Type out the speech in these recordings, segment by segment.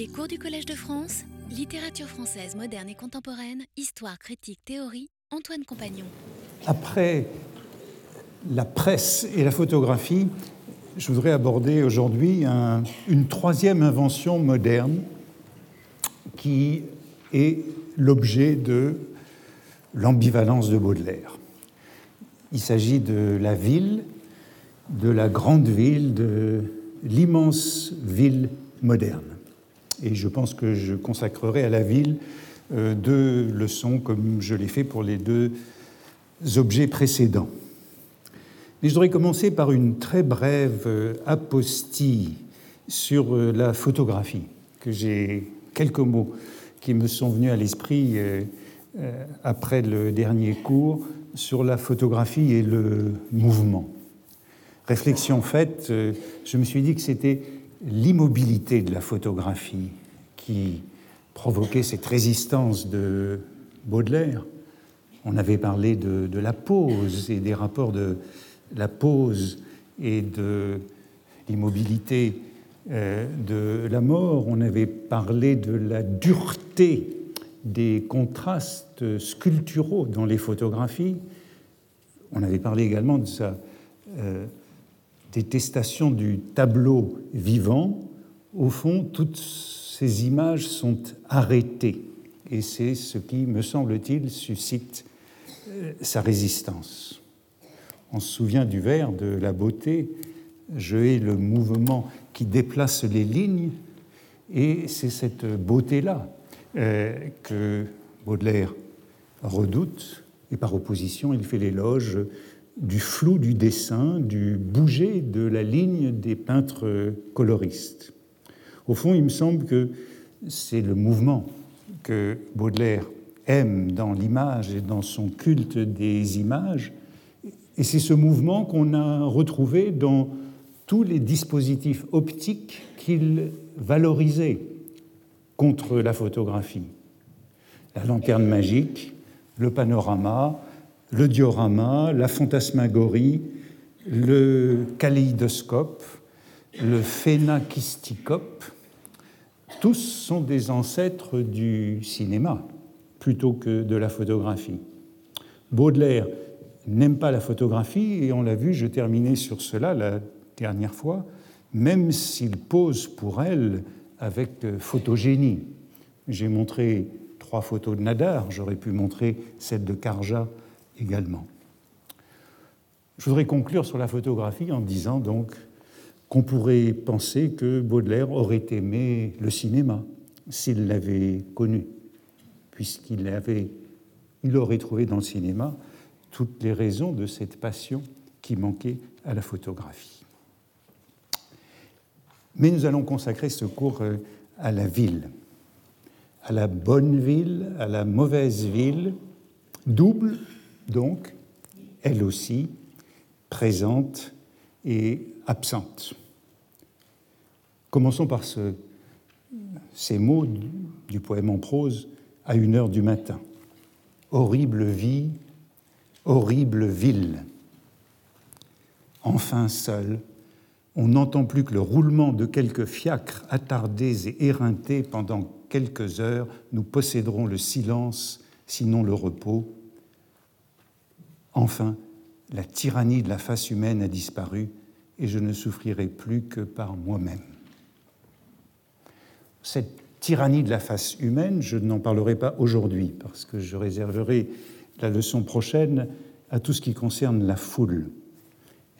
Les cours du Collège de France, littérature française moderne et contemporaine, histoire, critique, théorie, Antoine Compagnon. Après la presse et la photographie, je voudrais aborder aujourd'hui une troisième invention moderne qui est l'objet de l'ambivalence de Baudelaire. Il s'agit de la ville, de la grande ville, de l'immense ville moderne. Et je pense que je consacrerai à la ville euh, deux leçons comme je l'ai fait pour les deux objets précédents. Mais je voudrais commencer par une très brève euh, apostille sur euh, la photographie, que j'ai quelques mots qui me sont venus à l'esprit après le dernier cours sur la photographie et le mouvement. Réflexion faite, je me suis dit que c'était l'immobilité de la photographie qui provoquait cette résistance de Baudelaire. On avait parlé de, la pose et des rapports de la pose et de l'immobilité euh, de la mort. On avait parlé de la dureté des contrastes sculpturaux dans les photographies. On avait parlé également de sa euh, détestation du tableau vivant, au fond, toutes ces images sont arrêtées. Et c'est ce qui, me semble-t-il, suscite euh, sa résistance. On se souvient du vers de la beauté, je hais le mouvement qui déplace les lignes, et c'est cette beauté-là euh, que Baudelaire redoute, et par opposition, il fait l'éloge du flou du dessin, du bouger de la ligne des peintres coloristes. Au fond, il me semble que c'est le mouvement que Baudelaire aime dans l'image et dans son culte des images, et c'est ce mouvement qu'on a retrouvé dans tous les dispositifs optiques qu'il valorisait contre la photographie. La lanterne magique, le panorama, le diorama, la fantasmagorie, le kaléidoscope, le phénakisticope, tous sont des ancêtres du cinéma plutôt que de la photographie. Baudelaire n'aime pas la photographie et on l'a vu, je terminais sur cela la dernière fois, même s'il pose pour elle avec photogénie. J'ai montré trois photos de Nadar, j'aurais pu montrer celle de Carja également. Je voudrais conclure sur la photographie en disant donc qu'on pourrait penser que Baudelaire aurait aimé le cinéma s'il l'avait connu, puisqu'il il aurait trouvé dans le cinéma toutes les raisons de cette passion qui manquait à la photographie. Mais nous allons consacrer ce cours euh, à la ville, à la bonne ville, à la mauvaise ville, double donc, elle aussi, présente et absente. Commençons par ces mots du poème en prose à une heure du matin. Horrible vie, horrible ville. Enfin seul, on n'entend plus que le roulement de quelques fiacres attardés et éreintés pendant quelques heures. Nous posséderons le silence, sinon le repos. Enfin, la tyrannie de la face humaine a disparu et je ne souffrirai plus que par moi-même. Cette tyrannie de la face humaine, je n'en parlerai pas aujourd'hui parce que je réserverai la leçon prochaine à tout ce qui concerne la foule.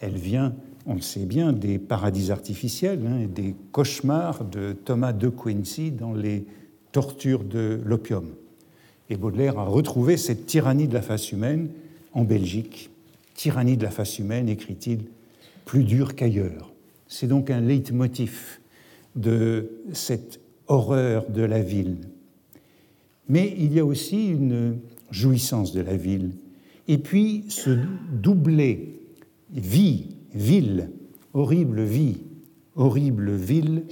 Elle vient, on le sait bien, des paradis artificiels, hein, des cauchemars de Thomas de Quincy dans les tortures de l'opium. Et Baudelaire a retrouvé cette tyrannie de la face humaine en Belgique, tyrannie de la face humaine, écrit-il, plus dure qu'ailleurs. C'est donc un leitmotiv de cette horreur de la ville. Mais il y a aussi une jouissance de la ville. Et puis ce doublé vie, ville, horrible vie, horrible ville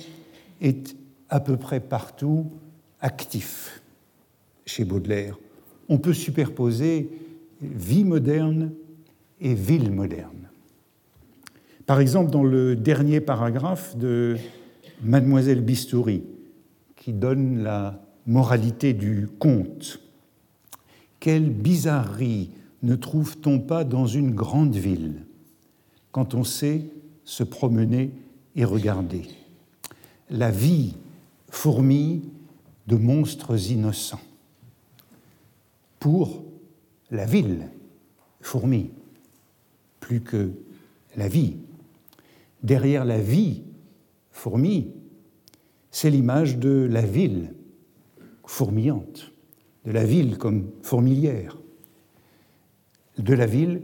est à peu près partout actif chez Baudelaire. On peut superposer vie moderne et ville moderne. Par exemple, dans le dernier paragraphe de Mademoiselle Bistouri, qui donne la moralité du conte. Quelle bizarrerie ne trouve-t-on pas dans une grande ville quand on sait se promener et regarder La vie fourmille de monstres innocents. Pour la ville, fourmille, plus que la vie. Derrière la vie, fourmi, c'est l'image de la ville fourmillante, de la ville comme fourmilière, de la ville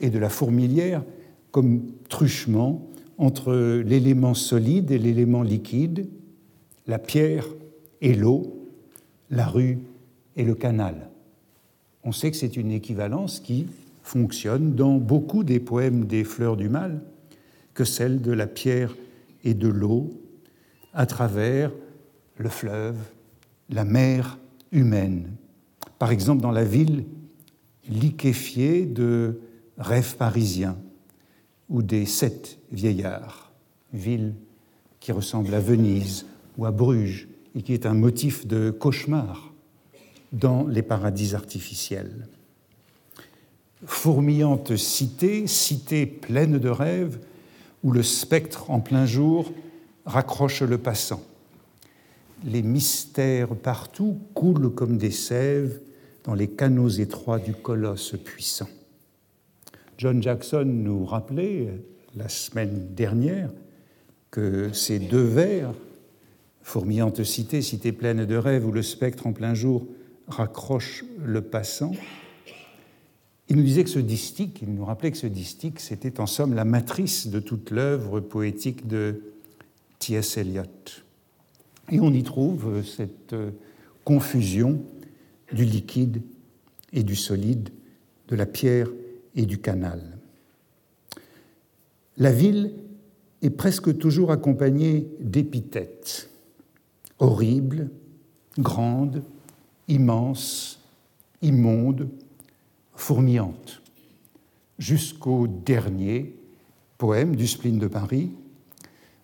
et de la fourmilière comme truchement entre l'élément solide et l'élément liquide, la pierre et l'eau, la rue et le canal. On sait que c'est une équivalence qui fonctionne dans beaucoup des poèmes des fleurs du mal que celle de la pierre et de l'eau à travers le fleuve, la mer humaine. Par exemple, dans la ville liquéfiée de rêves parisiens ou des sept vieillards, ville qui ressemble à Venise ou à Bruges et qui est un motif de cauchemar dans les paradis artificiels. Fourmillante cité, cité pleine de rêves, où le spectre en plein jour raccroche le passant. Les mystères partout coulent comme des sèves dans les canaux étroits du colosse puissant. John Jackson nous rappelait la semaine dernière que ces deux vers, fourmillante cité, cité pleine de rêves où le spectre en plein jour raccroche le passant, il nous disait que ce distique, il nous rappelait que ce distique, c'était en somme la matrice de toute l'œuvre poétique de T.S. Eliot. Et on y trouve cette confusion du liquide et du solide, de la pierre et du canal. La ville est presque toujours accompagnée d'épithètes horribles, grandes, immenses, immondes, fourmillante, jusqu'au dernier poème du spleen de Paris,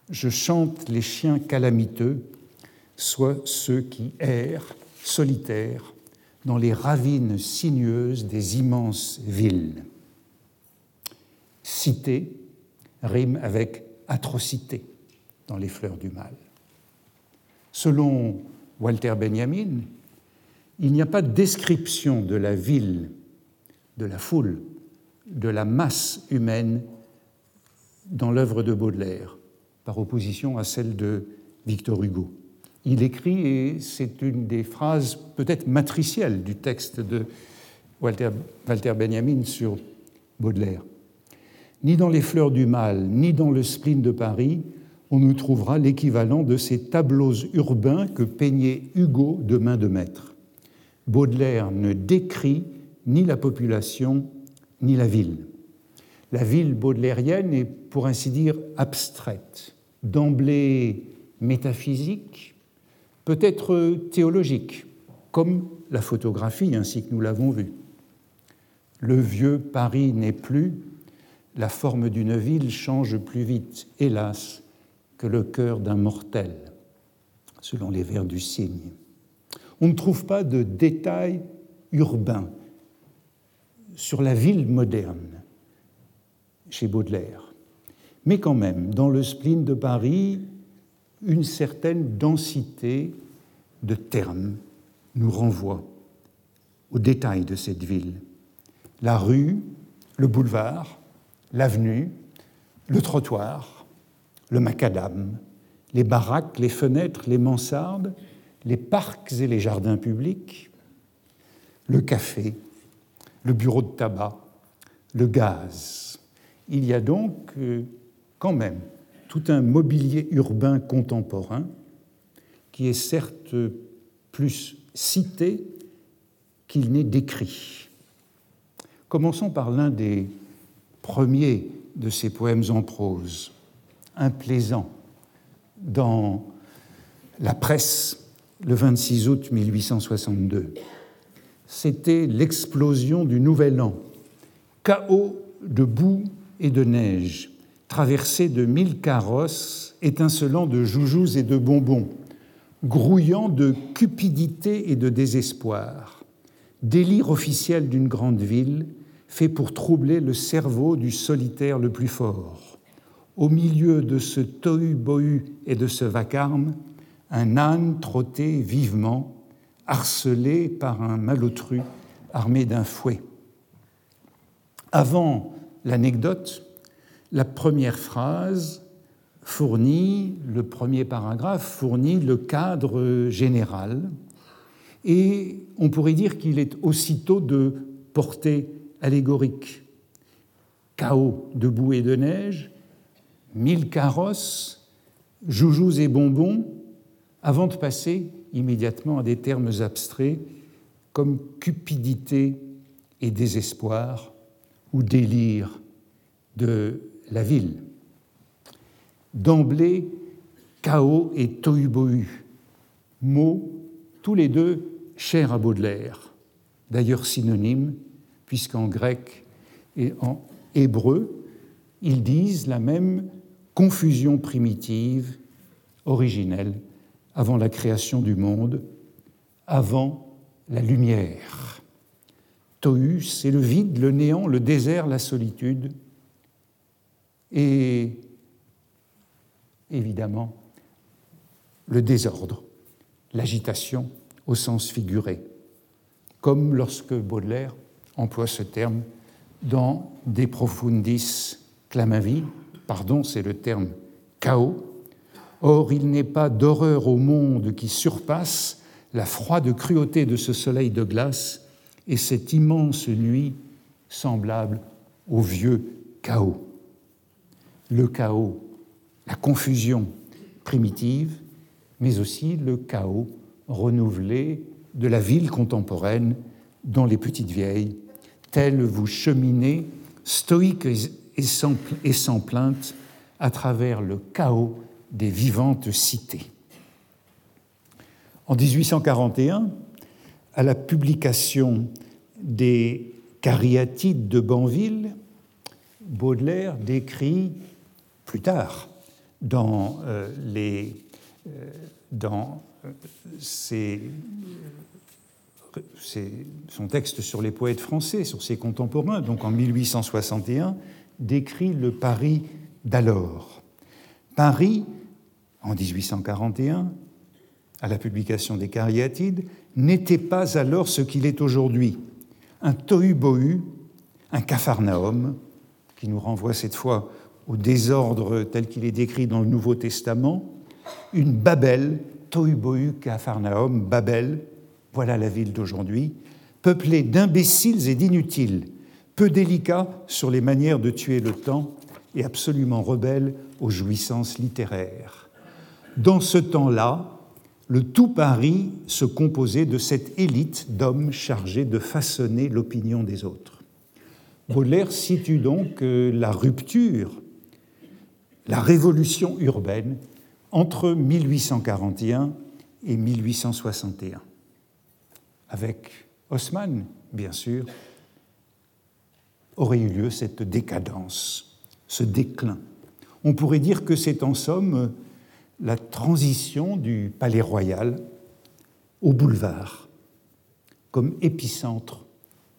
Je chante les chiens calamiteux, soit ceux qui errent, solitaires, dans les ravines sinueuses des immenses villes. Cité rime avec atrocité dans les fleurs du mal. Selon Walter Benjamin, il n'y a pas de description de la ville de la foule, de la masse humaine dans l'œuvre de Baudelaire, par opposition à celle de Victor Hugo. Il écrit, et c'est une des phrases peut-être matricielles du texte de Walter, Walter Benjamin sur Baudelaire. Ni dans les fleurs du mal, ni dans le spleen de Paris, on ne trouvera l'équivalent de ces tableaux urbains que peignait Hugo de main de maître. Baudelaire ne décrit ni la population, ni la ville. La ville baudelairienne est, pour ainsi dire, abstraite, d'emblée métaphysique, peut-être théologique, comme la photographie ainsi que nous l'avons vu. Le vieux Paris n'est plus, la forme d'une ville change plus vite, hélas, que le cœur d'un mortel, selon les vers du cygne. On ne trouve pas de détails urbains sur la ville moderne chez Baudelaire. Mais quand même, dans le spleen de Paris, une certaine densité de termes nous renvoie aux détails de cette ville. La rue, le boulevard, l'avenue, le trottoir, le macadam, les baraques, les fenêtres, les mansardes, les parcs et les jardins publics, le café, le bureau de tabac, le gaz. Il y a donc euh, quand même tout un mobilier urbain contemporain qui est certes plus cité qu'il n'est décrit. Commençons par l'un des premiers de ces poèmes en prose, un plaisant, dans la presse le 26 août 1862 c'était l'explosion du Nouvel An, chaos de boue et de neige, traversé de mille carrosses étincelant de joujoux et de bonbons, grouillant de cupidité et de désespoir, délire officiel d'une grande ville fait pour troubler le cerveau du solitaire le plus fort. Au milieu de ce tohu-bohu et de ce vacarme, un âne trottait vivement, harcelé par un malotru armé d'un fouet. Avant l'anecdote, la première phrase fournit, le premier paragraphe fournit le cadre général, et on pourrait dire qu'il est aussitôt de portée allégorique. Chaos de boue et de neige, mille carrosses, joujoux et bonbons, avant de passer immédiatement à des termes abstraits comme cupidité et désespoir ou délire de la ville. D'emblée, chaos et tohu-bohu, mots tous les deux chers à Baudelaire, d'ailleurs synonymes, puisqu'en grec et en hébreu, ils disent la même confusion primitive, originelle, avant la création du monde, avant la lumière. Tohu, c'est le vide, le néant, le désert, la solitude. Et évidemment, le désordre, l'agitation au sens figuré, comme lorsque Baudelaire emploie ce terme dans De profundis clamavi, pardon, c'est le terme chaos. Or, il n'est pas d'horreur au monde qui surpasse la froide cruauté de ce soleil de glace et cette immense nuit semblable au vieux chaos. Le chaos, la confusion primitive, mais aussi le chaos renouvelé de la ville contemporaine dans les petites vieilles, telles vous cheminez, stoïques et sans, et sans plainte, à travers le chaos des vivantes cités. En 1841, à la publication des Cariatides de Banville, Baudelaire décrit plus tard dans, euh, euh, euh, ses, son texte sur les poètes français, sur ses contemporains, donc en 1861, décrit le Paris d'alors. Paris, en 1841, à la publication des Cariatides, n'était pas alors ce qu'il est aujourd'hui. Un tohu-bohu, un capharnaüm, qui nous renvoie cette fois au désordre tel qu'il est décrit dans le Nouveau Testament, une Babel, tohu-bohu, capharnaüm, Babel, voilà la ville d'aujourd'hui, peuplée d'imbéciles et d'inutiles, peu délicats sur les manières de tuer le temps et absolument rebelles aux jouissances littéraires. Dans ce temps-là, le tout Paris se composait de cette élite d'hommes chargés de façonner l'opinion des autres. Baudelaire situe donc euh, la rupture, la révolution urbaine entre 1841 et 1861 avec Haussmann, bien sûr, aurait eu lieu cette décadence, ce déclin. On pourrait dire que c'est en somme la transition du palais royal au boulevard, comme épicentre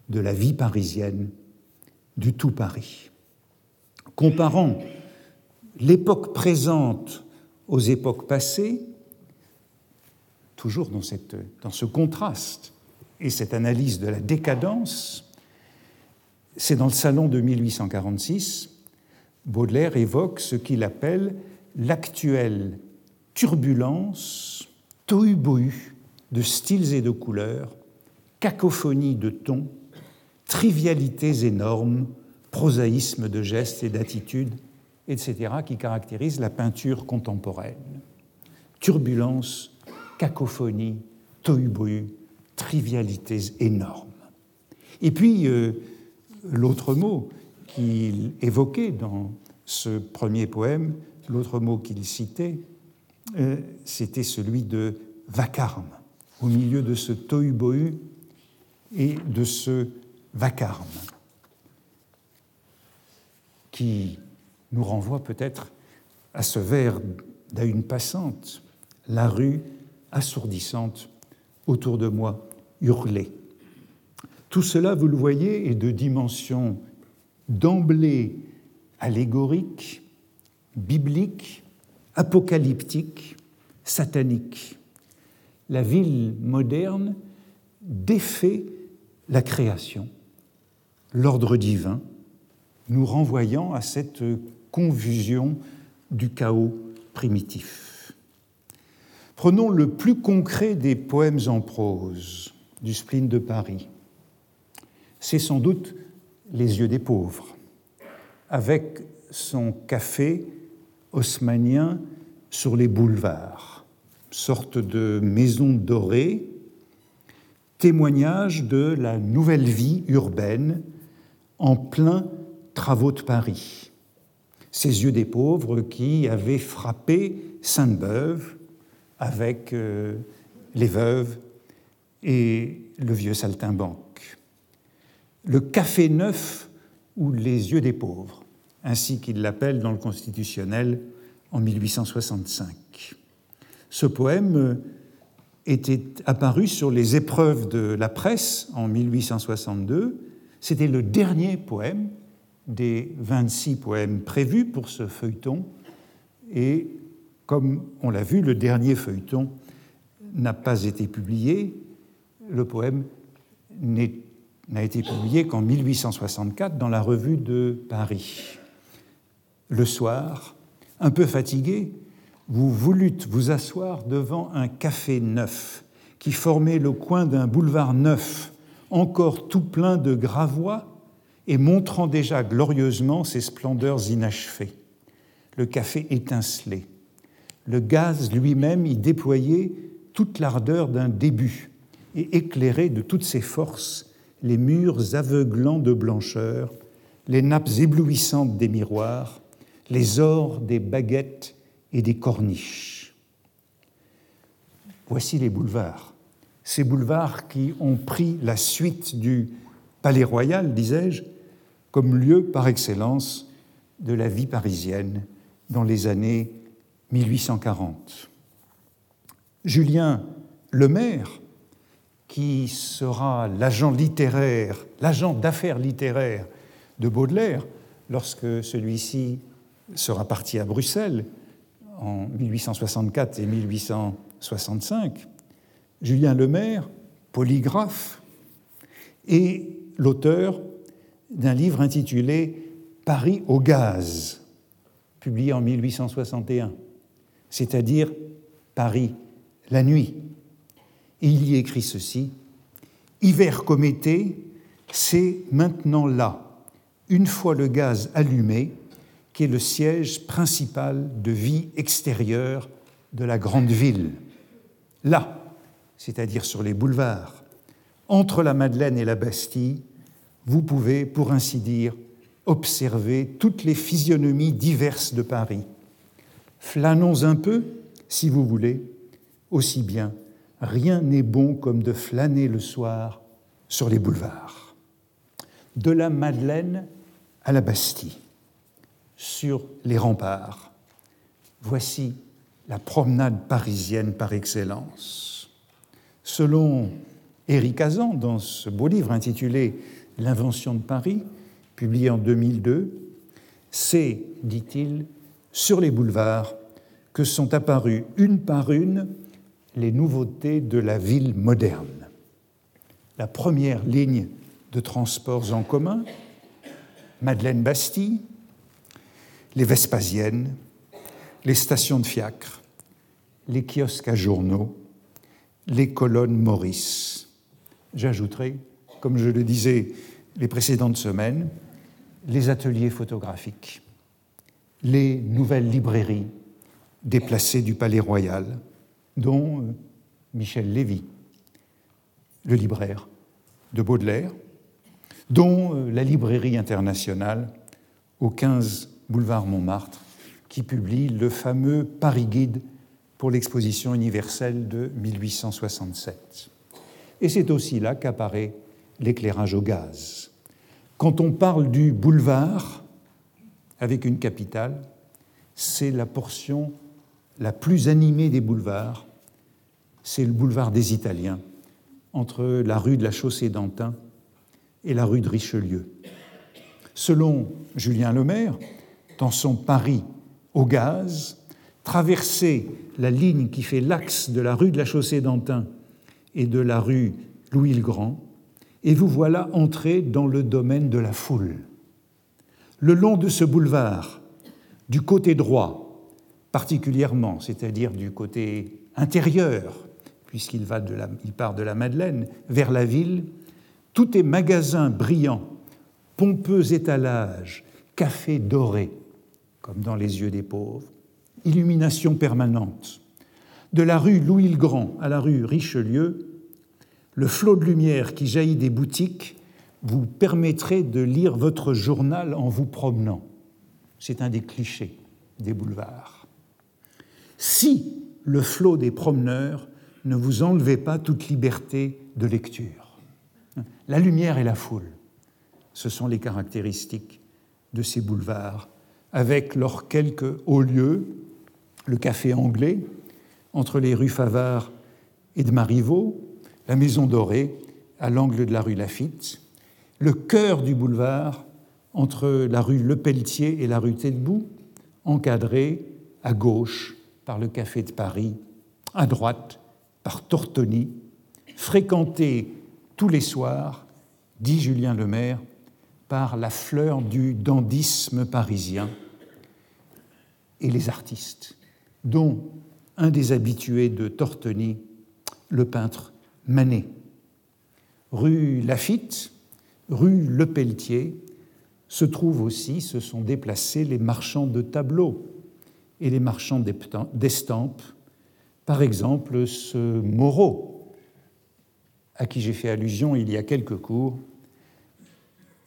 de la vie parisienne, du tout Paris. Comparant l'époque présente aux époques passées, toujours dans, ce contraste et cette analyse de la décadence, c'est dans le salon de 1846, Baudelaire évoque ce qu'il appelle l'actuelle turbulence, tohu-bohu de styles et de couleurs, cacophonie de tons, trivialités énormes, prosaïsme de gestes et d'attitudes, etc., qui caractérisent la peinture contemporaine. Turbulence, cacophonie, tohu-bohu, trivialités énormes. Et puis, euh, l'autre mot qu'il évoquait dans ce premier poème, l'autre mot qu'il citait, euh, c'était celui de vacarme, au milieu de ce tohu-bohu et de ce vacarme, qui nous renvoie peut-être à ce vers d'une passante. La rue assourdissante autour de moi hurlait. Tout cela, vous le voyez, est de dimension d'emblée allégorique, biblique, apocalyptique, satanique. La ville moderne défait la création, l'ordre divin, nous renvoyant à cette confusion du chaos primitif. Prenons le plus concret des poèmes en prose du spleen de Paris. C'est sans doute Les yeux des pauvres, avec son café haussmanien sur les boulevards, sorte de maison dorée, témoignage de la nouvelle vie urbaine en plein travaux de Paris. Ces yeux des pauvres qui avaient frappé Sainte-Beuve avec euh, les veuves et le vieux saltimbanque. Le café neuf ou les yeux des pauvres, ainsi qu'il l'appelle dans le constitutionnel en 1865. Ce poème était apparu sur les épreuves de la presse en 1862. C'était le dernier poème des 26 poèmes prévus pour ce feuilleton. Et comme on l'a vu, le dernier feuilleton n'a pas été publié. Le poème n'a été publié qu'en 1864 dans la revue de Paris. Le soir, un peu fatigué, vous voulûtes vous asseoir devant un café neuf qui formait le coin d'un boulevard neuf, encore tout plein de gravois et montrant déjà glorieusement ses splendeurs inachevées. Le café étincelait. Le gaz lui-même y déployait toute l'ardeur d'un début et éclairait de toutes ses forces les murs aveuglants de blancheur, les nappes éblouissantes des miroirs, les ors des baguettes et des corniches. Voici les boulevards, ces boulevards qui ont pris la suite du Palais Royal, disais-je, comme lieu par excellence de la vie parisienne dans les années 1840. Julien Lemaire, qui sera l'agent littéraire, l'agent d'affaires littéraires de Baudelaire, lorsque celui-ci sera parti à Bruxelles en 1864 et 1865, Julien Lemaire, polygraphe, est l'auteur d'un livre intitulé Paris au gaz, publié en 1861, c'est-à-dire Paris la nuit. Il y écrit ceci Hiver comme été, c'est maintenant là. Une fois le gaz allumé, qui est le siège principal de vie extérieure de la grande ville. Là, c'est-à-dire sur les boulevards, entre la Madeleine et la Bastille, vous pouvez, pour ainsi dire, observer toutes les physionomies diverses de Paris. Flânons un peu, si vous voulez, aussi bien. Rien n'est bon comme de flâner le soir sur les boulevards. De la Madeleine à la Bastille sur les remparts. Voici la promenade parisienne par excellence. Selon Éric Azan, dans ce beau livre intitulé L'invention de Paris, publié en 2002, c'est, dit-il, sur les boulevards que sont apparues une par une les nouveautés de la ville moderne. La première ligne de transports en commun, Madeleine-Bastille, les Vespasiennes, les stations de fiacre, les kiosques à journaux, les colonnes Maurice. J'ajouterai, comme je le disais les précédentes semaines, les ateliers photographiques, les nouvelles librairies déplacées du Palais Royal, dont euh, Michel Lévy, le libraire de Baudelaire, dont euh, la librairie internationale au 15 boulevard Montmartre, qui publie le fameux Paris Guide pour l'exposition universelle de 1867. Et c'est aussi là qu'apparaît l'éclairage au gaz. Quand on parle du boulevard avec une capitale, c'est la portion la plus animée des boulevards, c'est le boulevard des Italiens, entre la rue de la Chaussée d'Antin et la rue de Richelieu. Selon Julien Lemaire, dans son Paris au gaz, traverser la ligne qui fait l'axe de la rue de la Chaussée d'Antin et de la rue Louis le Grand, et vous voilà entré dans le domaine de la foule. Le long de ce boulevard, du côté droit, particulièrement, c'est-à-dire du côté intérieur, puisqu'il part de la Madeleine vers la ville, tout est magasin brillant, pompeux étalage, café doré, comme dans les yeux des pauvres, illumination permanente. De la rue Louis le Grand à la rue Richelieu, le flot de lumière qui jaillit des boutiques vous permettrait de lire votre journal en vous promenant. C'est un des clichés des boulevards. Si le flot des promeneurs ne vous enlevait pas toute liberté de lecture. La lumière et la foule, ce sont les caractéristiques de ces boulevards, avec leurs quelques hauts lieux, le café anglais, entre les rues Favard et de Marivaux, la Maison Dorée, à l'angle de la rue Lafitte, le cœur du boulevard, entre la rue Le Pelletier et la rue Telbou, encadré à gauche par le Café de Paris, à droite par Tortoni, fréquenté tous les soirs, dit Julien Lemaire, par la fleur du dandisme parisien et les artistes, dont un des habitués de Tortoni, le peintre Manet. Rue Lafitte, rue Le Pelletier, se trouvent aussi, se sont déplacés les marchands de tableaux et les marchands d'estampes. Par exemple, ce Moreau, à qui j'ai fait allusion il y a quelques cours,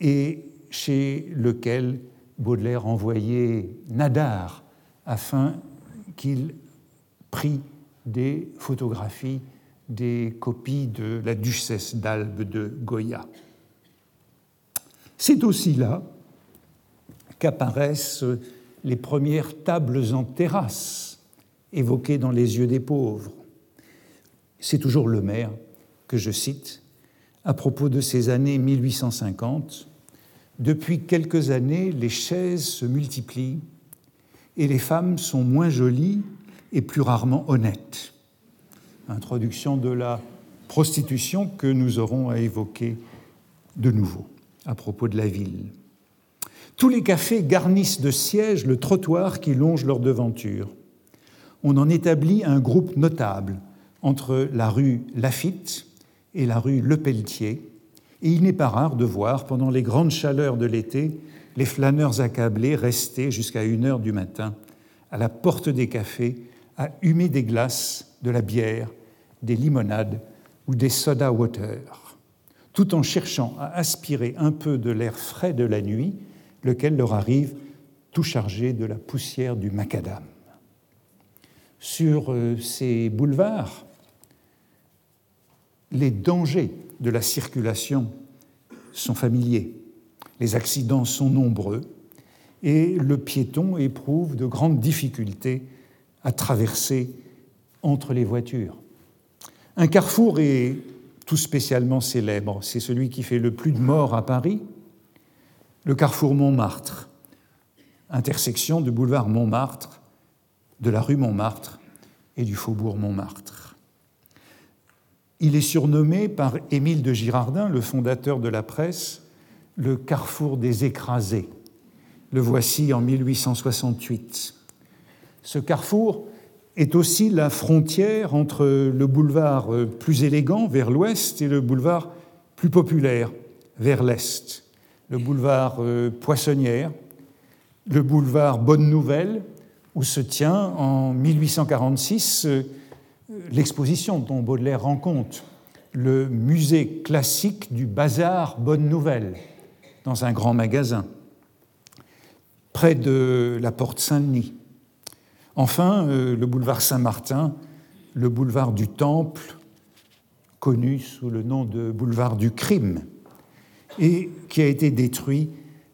et chez lequel Baudelaire envoyait Nadar afin qu'il prît des photographies des copies de la duchesse d'Albe de Goya. C'est aussi là qu'apparaissent les premières tables en terrasse évoquées dans Les yeux des pauvres. C'est toujours le maire que je cite à propos de ces années 1850. Depuis quelques années, les chaises se multiplient et les femmes sont moins jolies et plus rarement honnêtes introduction de la prostitution que nous aurons à évoquer de nouveau à propos de la ville. Tous les cafés garnissent de sièges le trottoir qui longe leur devanture. On en établit un groupe notable entre la rue Lafitte et la rue Le Pelletier, et il n'est pas rare de voir, pendant les grandes chaleurs de l'été, les flâneurs accablés rester jusqu'à une heure du matin à la porte des cafés à humer des glaces, de la bière des limonades ou des soda water, tout en cherchant à aspirer un peu de l'air frais de la nuit, lequel leur arrive tout chargé de la poussière du macadam. Sur euh, ces boulevards, les dangers de la circulation sont familiers, les accidents sont nombreux et le piéton éprouve de grandes difficultés à traverser entre les voitures. Un carrefour est tout spécialement célèbre. C'est celui qui fait le plus de morts à Paris, le carrefour Montmartre, intersection du boulevard Montmartre, de la rue Montmartre et du faubourg Montmartre. Il est surnommé par Émile de Girardin, le fondateur de la presse, le carrefour des écrasés. Le voici en 1868. Ce carrefour est aussi la frontière entre le boulevard plus élégant vers l'ouest et le boulevard plus populaire vers l'est. Le boulevard euh, Poissonnière, le boulevard Bonne Nouvelle, où se tient en 1846 euh, l'exposition dont Baudelaire rend compte, le musée classique du bazar Bonne Nouvelle, un grand magasin, près de la porte Saint-Denis. Enfin, euh, le boulevard Saint-Martin, le boulevard du Temple, connu sous le nom de boulevard du crime, et qui a été détruit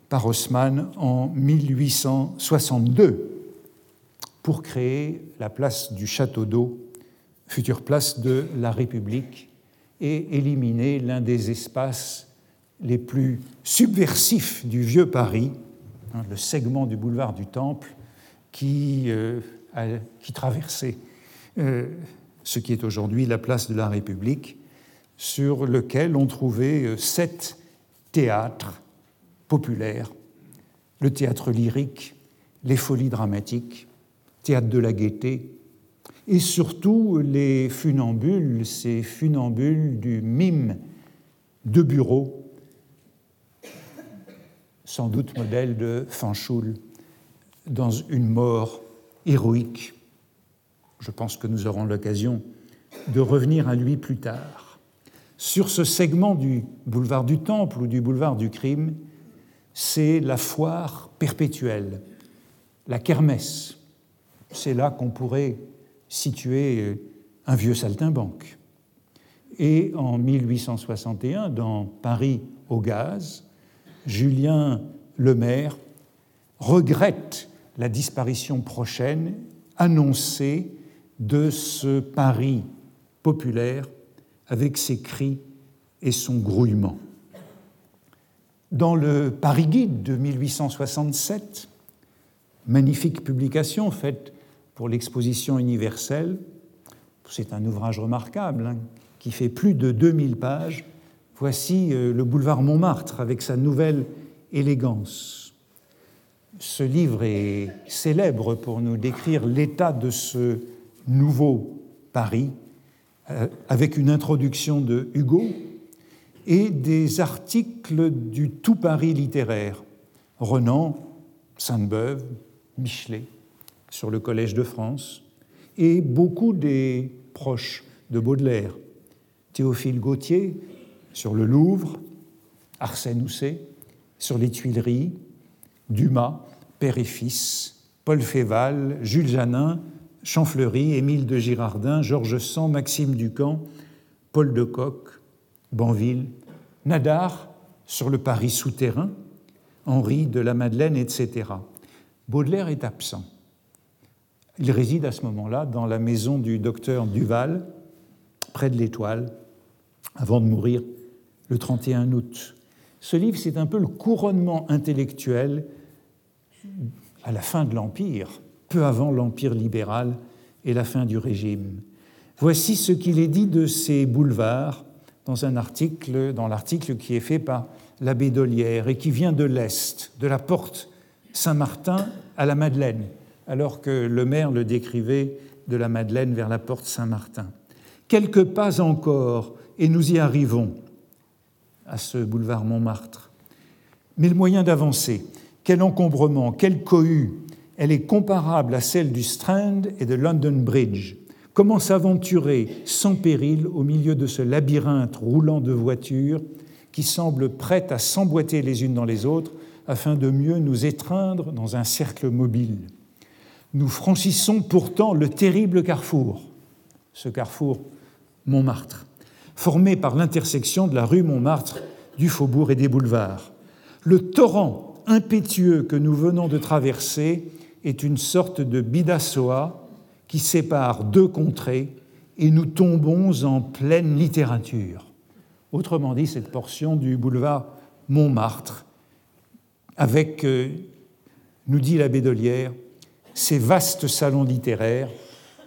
par Haussmann en 1862 pour créer la place du Château d'eau future place de la République, et éliminer l'un des espaces les plus subversifs du vieux Paris, hein, le segment du boulevard du Temple qui, euh, traversait euh, ce qui est aujourd'hui la place de la République, sur lequel on trouvait euh, sept théâtres populaires, le théâtre lyrique, les folies dramatiques, théâtre de la gaieté, et surtout les funambules, ces funambules du mime de bureau, sans doute modèle de Fanchoul, dans une mort héroïque. Je pense que nous aurons l'occasion de revenir à lui plus tard. Sur ce segment du boulevard du Temple ou du boulevard du Crime, c'est la foire perpétuelle, la kermesse. C'est là qu'on pourrait situé euh, un vieux saltimbanque. Et en 1861, dans Paris au gaz, Julien Lemaire regrette la disparition prochaine annoncée de ce Paris populaire avec ses cris et son grouillement. Dans le Paris Guide de 1867, magnifique publication faite pour l'exposition universelle. C'est un ouvrage remarquable hein, qui fait plus de 2000 pages. Voici euh, le boulevard Montmartre avec sa nouvelle élégance. Ce livre est célèbre pour nous décrire l'état de ce nouveau Paris, euh, avec une introduction de Hugo et des articles du tout Paris littéraire, Renan, Sainte-Beuve, Michelet sur le Collège de France, et beaucoup des proches de Baudelaire, Théophile Gautier sur le Louvre, Arsène Housset sur les Tuileries, Dumas, père et fils, Paul Féval, Jules Janin, Champfleury, Émile de Girardin, Georges Sand, Maxime Ducamp, Paul de Kock, Banville, Nadar sur le Paris souterrain, Henri de la Madeleine, etc. Baudelaire est absent. Il réside à ce moment-là dans la maison du docteur Duval, près de l'Étoile, avant de mourir le 31 août. Ce livre, c'est un peu le couronnement intellectuel à la fin de l'Empire, peu avant l'Empire libéral et la fin du régime. Voici ce qu'il est dit de ces boulevards dans un article, dans l'article qui est fait par l'abbé Dolière et qui vient de l'Est, de la porte Saint-Martin à la Madeleine, alors que le maire le décrivait de la Madeleine vers la porte Saint-Martin. Quelques pas encore, et nous y arrivons à ce boulevard Montmartre. Mais le moyen d'avancer, quel encombrement, quelle cohue, elle est comparable à celle du Strand et de London Bridge. Comment s'aventurer sans péril au milieu de ce labyrinthe roulant de voitures qui semblent prêtes à s'emboîter les unes dans les autres afin de mieux nous étreindre dans un cercle mobile? Nous franchissons pourtant le terrible carrefour, ce carrefour Montmartre, formé par l'intersection de la rue Montmartre, du faubourg et des boulevards. Le torrent impétueux que nous venons de traverser est une sorte de bidassoa qui sépare deux contrées et nous tombons en pleine littérature. Autrement dit, cette portion du boulevard Montmartre, avec, euh, nous dit l'abbé Dolière, ses vastes salons littéraires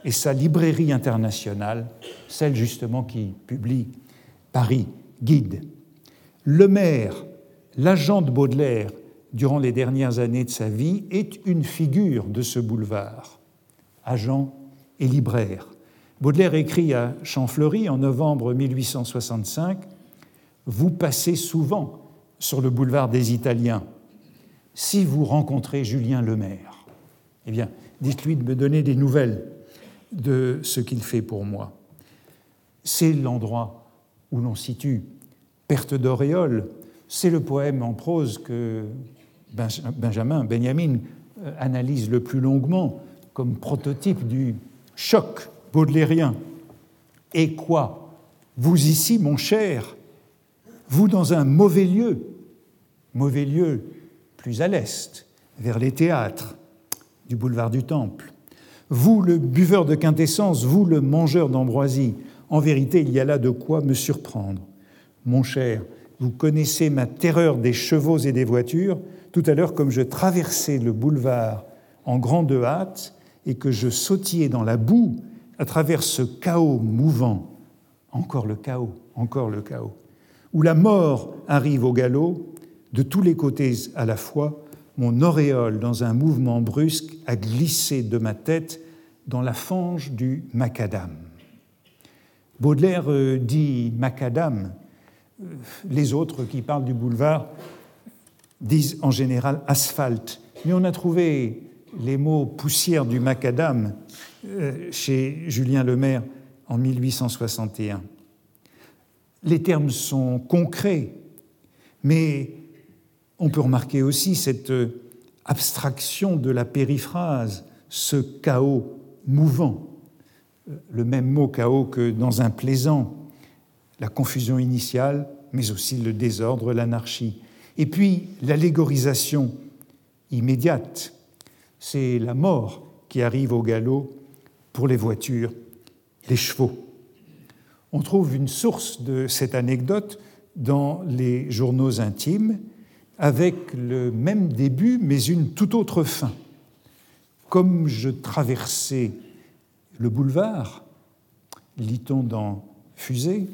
et sa librairie internationale, celle justement qui publie Paris Guide. Le maire, l'agent de Baudelaire durant les dernières années de sa vie, est une figure de ce boulevard, agent et libraire. Baudelaire écrit à Champfleury en novembre 1865 Vous passez souvent sur le boulevard des Italiens si vous rencontrez Julien Lemaire. Eh bien, dites-lui de me donner des nouvelles de ce qu'il fait pour moi. C'est l'endroit où l'on situe Perte d'auréole. C'est le poème en prose que Benjamin, Benjamin euh, analyse le plus longuement comme prototype du choc baudelairien. Et quoi? Vous ici, mon cher, vous dans un mauvais lieu, mauvais lieu plus à l'est, vers les théâtres, du boulevard du Temple. Vous, le buveur de quintessence, vous, le mangeur d'ambroisie, en vérité, il y a là de quoi me surprendre. Mon cher, vous connaissez ma terreur des chevaux et des voitures. Tout à l'heure, comme je traversais le boulevard en grande hâte et que je sautillais dans la boue à travers ce chaos mouvant, encore le chaos, encore le chaos, où la mort arrive au galop, de tous les côtés à la fois, mon auréole, dans un mouvement brusque, a glissé de ma tête dans la fange du macadam. Baudelaire euh, dit macadam, euh, les autres qui parlent du boulevard disent en général asphalte, mais on a trouvé les mots poussière du macadam euh, chez Julien Lemaire en 1861. Les termes sont concrets, mais on peut remarquer aussi cette abstraction de la périphrase, ce chaos mouvant, le même mot chaos que dans un plaisant, la confusion initiale, mais aussi le désordre, l'anarchie. Et puis l'allégorisation immédiate, c'est la mort qui arrive au galop pour les voitures, les chevaux. On trouve une source de cette anecdote dans les journaux intimes, avec le même début, mais une toute autre fin. Comme je traversais le boulevard, lit-on dans Fusée,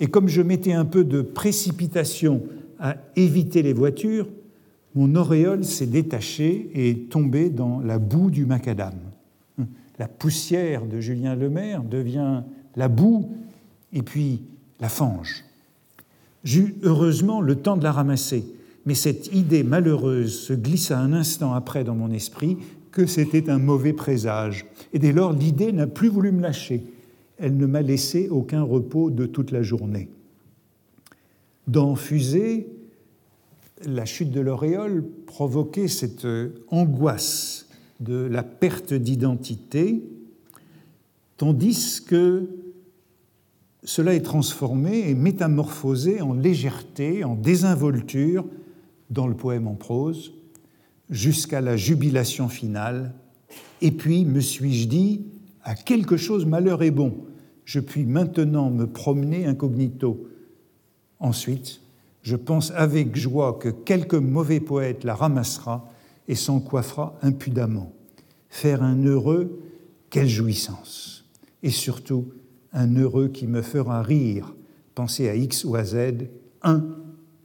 et comme je mettais un peu de précipitation à éviter les voitures, mon auréole s'est détachée et est tombée dans la boue du macadam. La poussière de Julien Lemaire devient la boue et puis la fange. J'eus heureusement le temps de la ramasser, mais cette idée malheureuse se glissa un instant après dans mon esprit que c'était un mauvais présage. Et dès lors, l'idée n'a plus voulu me lâcher. Elle ne m'a laissé aucun repos de toute la journée. Dans Fusée, la chute de l'auréole provoquait cette angoisse de la perte d'identité, tandis que cela est transformé et métamorphosé en légèreté, en désinvolture dans le poème en prose, jusqu'à la jubilation finale. Et puis, me suis-je dit, à quelque chose malheur est bon, je puis maintenant me promener incognito. Ensuite, je pense avec joie que quelque mauvais poète la ramassera et s'en coiffera impudemment. Faire un heureux, quelle jouissance Et surtout, un heureux qui me fera rire. Penser à X ou à Z, un,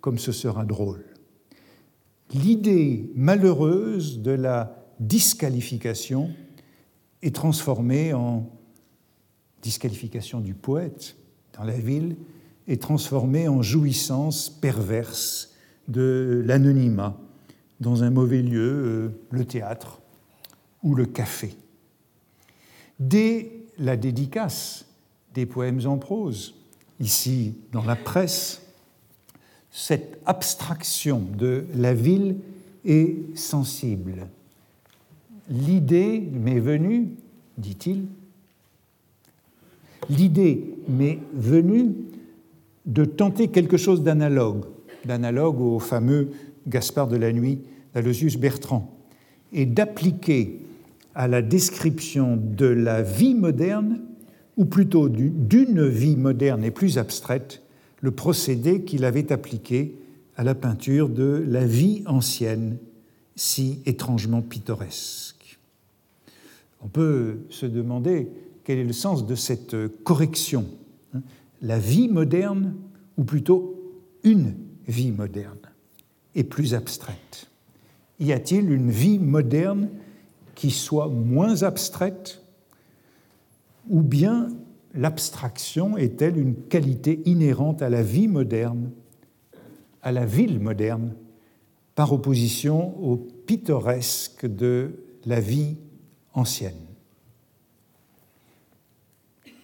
comme ce sera drôle l'idée malheureuse de la disqualification est transformée en disqualification du poète dans la ville, est transformée en jouissance perverse de l'anonymat dans un mauvais lieu, euh, le théâtre ou le café. Dès la dédicace des poèmes en prose, ici dans la presse, cette abstraction de la ville est sensible. L'idée m'est venue, dit-il, l'idée m'est venue de tenter quelque chose d'analogue, d'analogue au fameux Gaspard de la Nuit d'Alosius Bertrand, et d'appliquer à la description de la vie moderne, ou plutôt d'une vie moderne et plus abstraite, le procédé qu'il avait appliqué à la peinture de la vie ancienne, si étrangement pittoresque. On peut se demander quel est le sens de cette correction. Hein. La vie moderne, ou plutôt une vie moderne, est plus abstraite. Y a-t-il une vie moderne qui soit moins abstraite ou bien l'abstraction est-elle une qualité inhérente à la vie moderne, à la ville moderne, par opposition au pittoresque de la vie ancienne?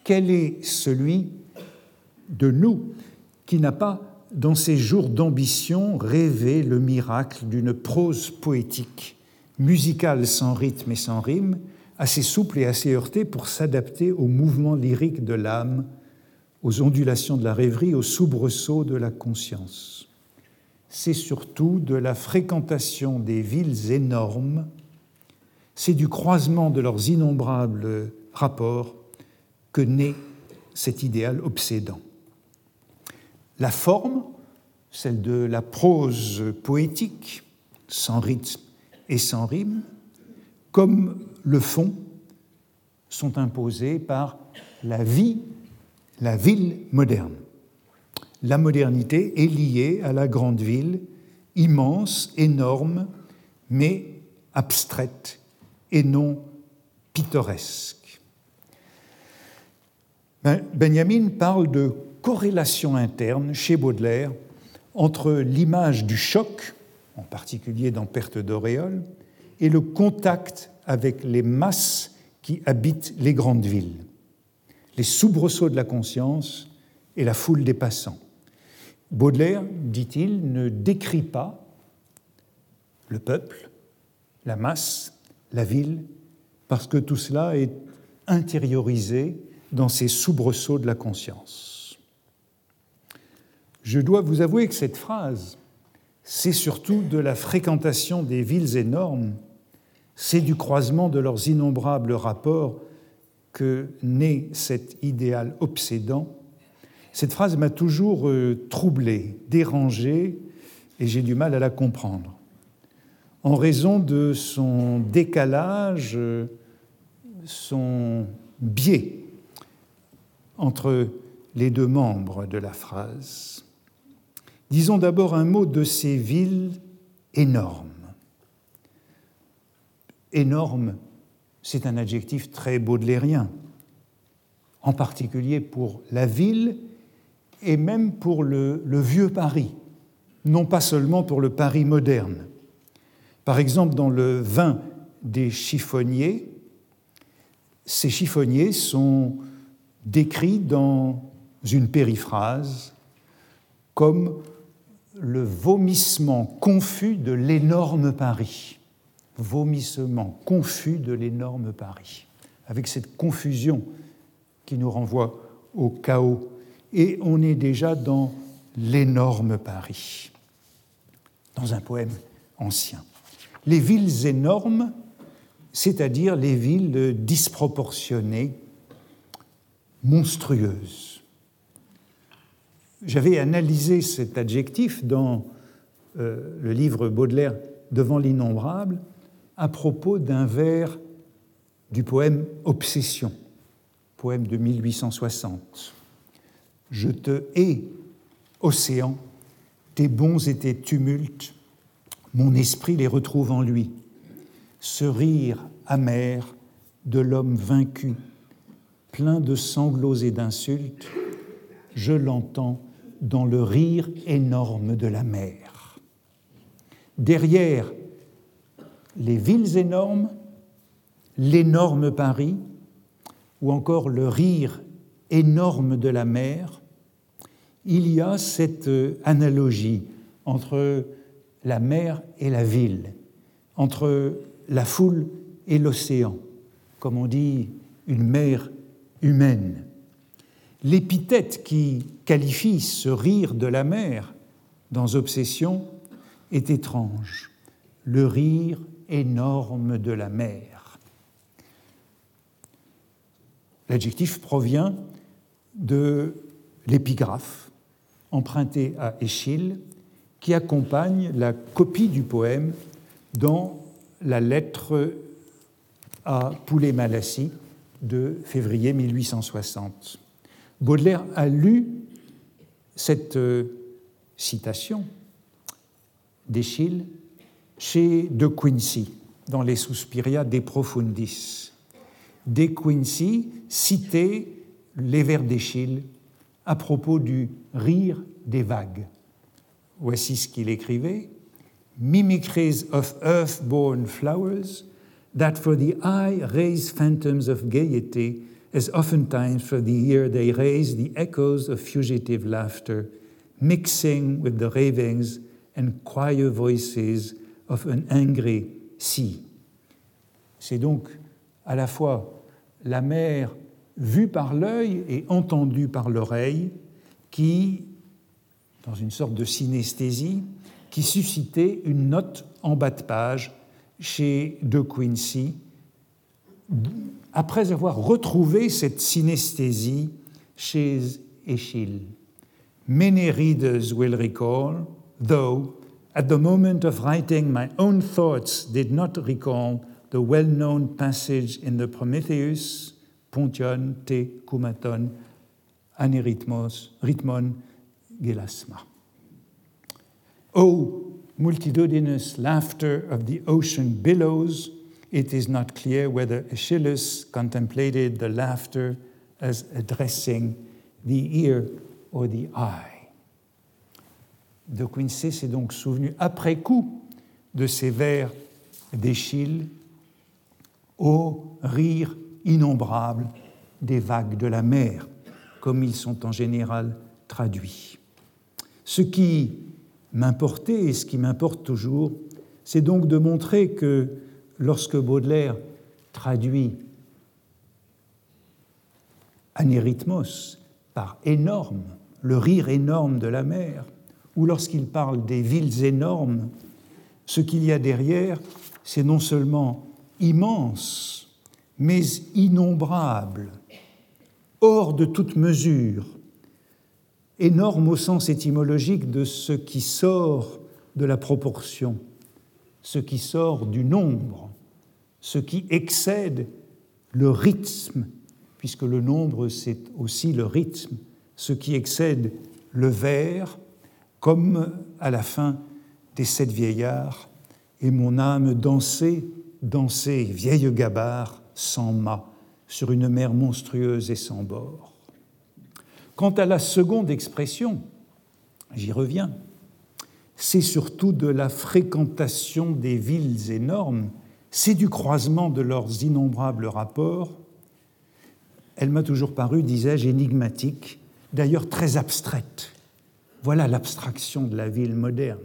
Quel est celui de nous qui n'a pas, dans ses jours d'ambition, rêvé le miracle d'une prose poétique, musicale sans rythme et sans rime, assez souple et assez heurté pour s'adapter au mouvement lyrique de l'âme, aux ondulations de la rêverie, aux soubresauts de la conscience. C'est surtout de la fréquentation des villes énormes, c'est du croisement de leurs innombrables rapports que naît cet idéal obsédant. La forme, celle de la prose poétique, sans rythme et sans rime, comme le fond, sont imposés par la vie, la ville moderne. La modernité est liée à la grande ville, immense, énorme, mais abstraite et non pittoresque. Ben, Benjamin parle de corrélation interne chez Baudelaire entre l'image du choc, en particulier dans Perte d'auréole, et le contact avec les masses qui habitent les grandes villes, les soubresauts de la conscience et la foule des passants. Baudelaire, dit-il, ne décrit pas le peuple, la masse, la ville, parce que tout cela est intériorisé dans ces soubresauts de la conscience. Je dois vous avouer que cette phrase, c'est surtout de la fréquentation des villes énormes, c'est du croisement de leurs innombrables rapports que naît cet idéal obsédant. Cette phrase m'a toujours euh, troublé, dérangé, et j'ai du mal à la comprendre en raison de son décalage, son biais entre les deux membres de la phrase. Disons d'abord un mot de ces villes énormes. Énorme, c'est un adjectif très baudelairien, en particulier pour la ville et même pour le, vieux Paris, non pas seulement pour le Paris moderne. Par exemple, dans le vin des chiffonniers, ces chiffonniers sont décrits dans une périphrase comme le vomissement confus de l'énorme Paris. Vomissement confus de l'énorme Paris. Avec cette confusion qui nous renvoie au chaos. Et on est déjà dans l'énorme Paris, dans un poème ancien les villes énormes, c'est-à-dire les villes disproportionnées, monstrueuses. J'avais analysé cet adjectif dans euh, le livre Baudelaire Devant l'innombrable à propos d'un vers du poème Obsession, poème de 1860. Je te hais, océan, tes bons et tes tumultes, mon esprit les retrouve en lui. Ce rire amer de l'homme vaincu, plein de sanglots et d'insultes, je l'entends dans le rire énorme de la mer. Derrière les villes énormes, l'énorme Paris, ou encore le rire énorme de la mer, il y a cette analogie entre la mer et la ville, entre la foule et l'océan, comme on dit une mer humaine. L'épithète qui qualifie ce rire de la mer dans Obsession est étrange, le rire énorme de la mer. L'adjectif provient de l'épigraphe empruntée à Échille qui accompagne la copie du poème dans la lettre à Poulet-Malassis de février 1860. Baudelaire a lu cette euh, citation d'Eschyle chez De Quincy dans les Suspiria de Profundis. De Quincy citait les vers d'Eschyle à propos du rire des vagues. Voici ce qu'il écrivait Mimicries of earth-born flowers, that for the eye raise phantoms of gaiety, as oftentimes for the ear they raise the echoes of fugitive laughter, mixing with the ravings and choir voices of an angry sea. C'est donc à la fois la mer vue par l'œil et entendue par l'oreille qui dans une sorte de synesthésie qui suscitait une note en bas de page chez De Quincy après avoir retrouvé cette synesthésie chez Échille. Many readers will recall, though at the moment of writing my own thoughts did not recall the well known passage in the Prometheus, Pontion te kumaton anerythmos, rhythmon gelasma. O multitudinous laughter of the ocean billows, it is not clear whether Aeschylus contemplated the laughter as addressing the ear or the eye. De Quincey s'est donc souvenu après coup de ces vers d'Échille au rire innombrable des vagues de la mer, comme ils sont en général traduits. Ce qui m'importait et ce qui m'importe toujours, c'est donc de montrer que lorsque Baudelaire traduit anérythmos par énorme, le rire énorme de la mer, lorsqu'il parle des villes énormes, ce qu'il y a derrière, c'est non seulement immense, mais innombrable, hors de toute mesure, énorme au sens étymologique de ce qui sort de la proportion, ce qui sort du nombre, ce qui excède le rythme, puisque le nombre c'est aussi le rythme, ce qui excède le vers, comme à la fin des sept vieillards, et mon âme dansait, dansait, vieille gabard, sans mât, sur une mer monstrueuse et sans bord. Quant à la seconde expression, j'y reviens, c'est surtout de la fréquentation des villes énormes, c'est du croisement de leurs innombrables rapports. Elle m'a toujours paru, disais-je, énigmatique, d'ailleurs très abstraite. Voilà l'abstraction de la ville moderne.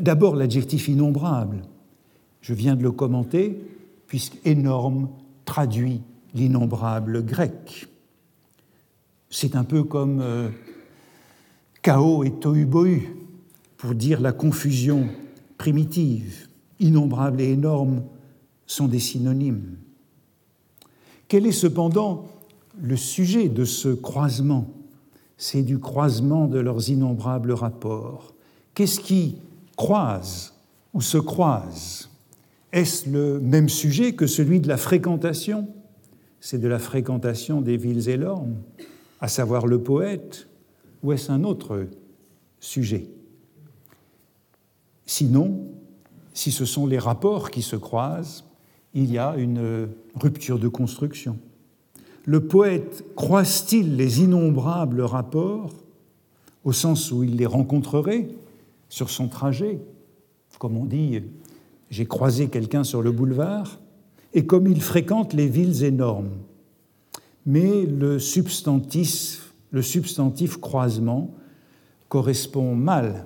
D'abord l'adjectif innombrable. Je viens de le commenter, puisque énorme traduit l'innombrable grec. C'est un peu comme euh, chaos et tohu-bohu, pour dire la confusion primitive. Innombrable et énorme sont des synonymes. Quel est cependant le sujet de ce croisement C'est du croisement de leurs innombrables rapports. Qu'est-ce qui croise ou se croise? Est-ce le même sujet que celui de la fréquentation? C'est de la fréquentation des villes énormes à savoir le poète, ou est-ce un autre sujet? Sinon, si ce sont les rapports qui se croisent, il y a une rupture de construction. Le poète croise-t-il les innombrables rapports au sens où il les rencontrerait sur son trajet? Comme on dit, j'ai croisé quelqu'un sur le boulevard, et comme il fréquente les villes énormes, mais le substantif, croisement correspond mal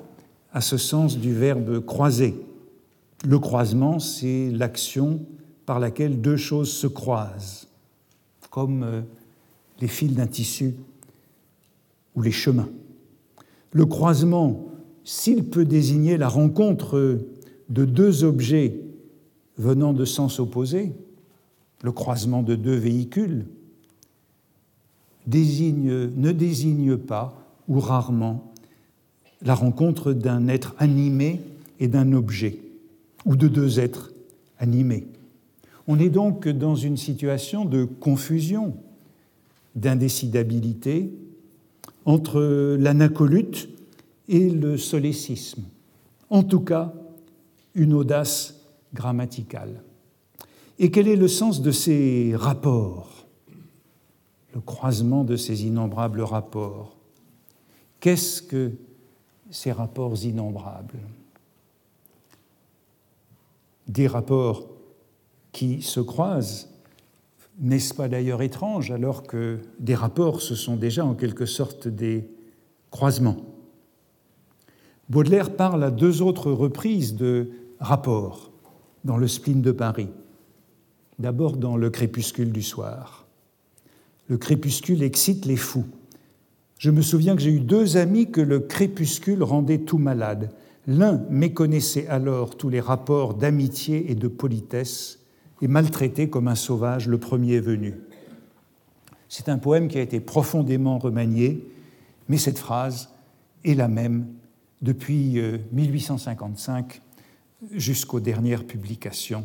à ce sens du verbe croiser. Le croisement, c'est l'action par laquelle deux choses se croisent, comme euh, les fils d'un tissu ou les chemins. Le croisement, s'il peut désigner la rencontre de deux objets venant de sens opposés, le croisement de deux véhicules, ne désigne pas, ou rarement, la rencontre d'un être animé et d'un objet, ou de deux êtres animés. On est donc dans une situation de confusion, d'indécidabilité entre l'anacolute et le solécisme. En tout cas, une audace grammaticale. Et quel est le sens de ces rapports? Le croisement de ces innombrables rapports. Qu'est-ce que ces rapports innombrables? Des rapports qui se croisent, n'est-ce pas d'ailleurs étrange alors que des rapports, ce sont déjà en quelque sorte des croisements Baudelaire parle à deux autres reprises de rapports dans le spleen de Paris. D'abord dans le crépuscule du soir le crépuscule excite les fous. Je me souviens que j'ai eu deux amis que le crépuscule rendait tout malades. L'un méconnaissait alors tous les rapports d'amitié et de politesse, et maltraité comme un sauvage le premier venu. C'est un poème qui a été profondément remanié, mais cette phrase est la même depuis 1855 euh, jusqu'aux dernières publications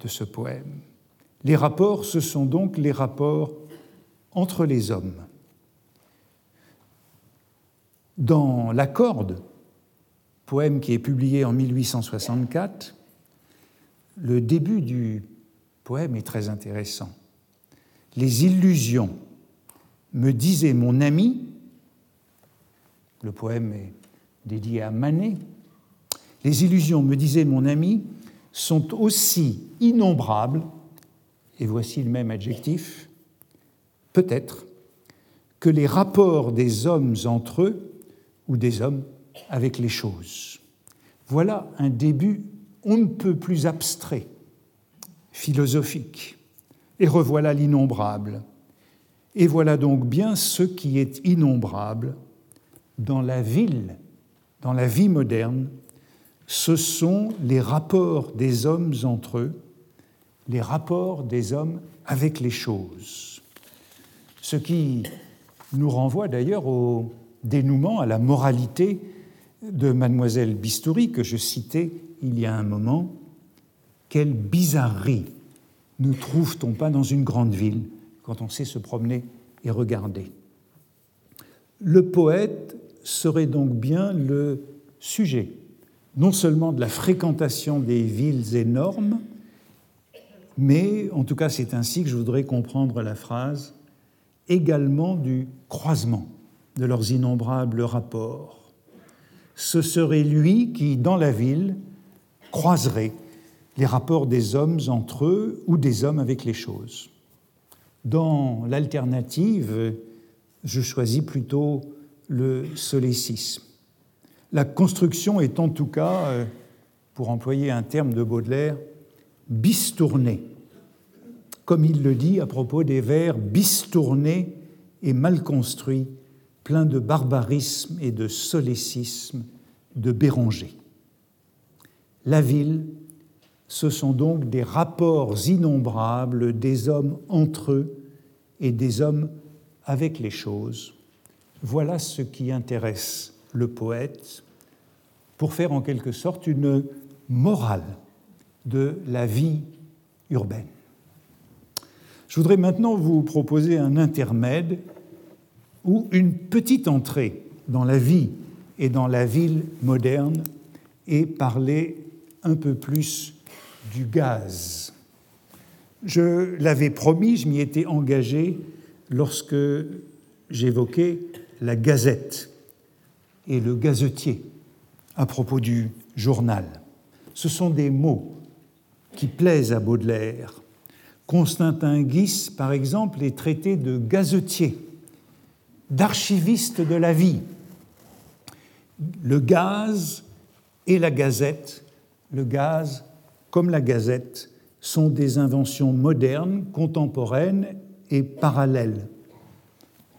de ce poème. Les rapports, ce sont donc les rapports entre les hommes. Dans La Corde, poème qui est publié en 1864, le début du poème est très intéressant. Les illusions, me disait mon ami, le poème est dédié à Manet, les illusions, me disait mon ami, sont aussi innombrables, et voici le même adjectif, peut-être, que les rapports des hommes entre eux ou des hommes avec les choses. Voilà un début on ne peut plus abstrait, philosophique. Et revoilà l'innombrable. Et voilà donc bien ce qui est innombrable dans la ville, dans la vie moderne, ce sont les rapports des hommes entre eux, les rapports des hommes avec les choses. Ce qui nous renvoie d'ailleurs au dénouement, à la moralité de mademoiselle Bistouri que je citais il y a un moment. Quelle bizarrerie ne trouve-t-on pas dans une grande ville quand on sait se promener et regarder? Le poète serait donc bien le sujet, non seulement de la fréquentation des villes énormes, mais en tout cas c'est ainsi que je voudrais comprendre la phrase, également du croisement de leurs innombrables rapports. Ce serait lui qui, dans la ville, croiserait les rapports des hommes entre eux ou des hommes avec les choses. Dans l'alternative, je choisis plutôt le solécisme. La construction est en tout cas, euh, pour employer un terme de Baudelaire, bistournée, comme il le dit à propos des vers bistournés et mal construits, pleins de barbarisme et de solécisme de Béranger. La ville, ce sont donc des rapports innombrables des hommes entre eux et des hommes avec les choses. Voilà ce qui intéresse le poète pour faire en quelque sorte une morale de la vie urbaine. Je voudrais maintenant vous proposer un intermède ou une petite entrée dans la vie et dans la ville moderne et parler un peu plus du gaz. Je l'avais promis, je m'y étais engagé lorsque j'évoquais la gazette et le gazetier à propos du journal. Ce sont des mots qui plaisent à Baudelaire. Constantin Guis, par exemple, est traité de gazetier, d'archiviste de la vie. Le gaz et la gazette le gaz comme la gazette sont des inventions modernes, contemporaines et parallèles.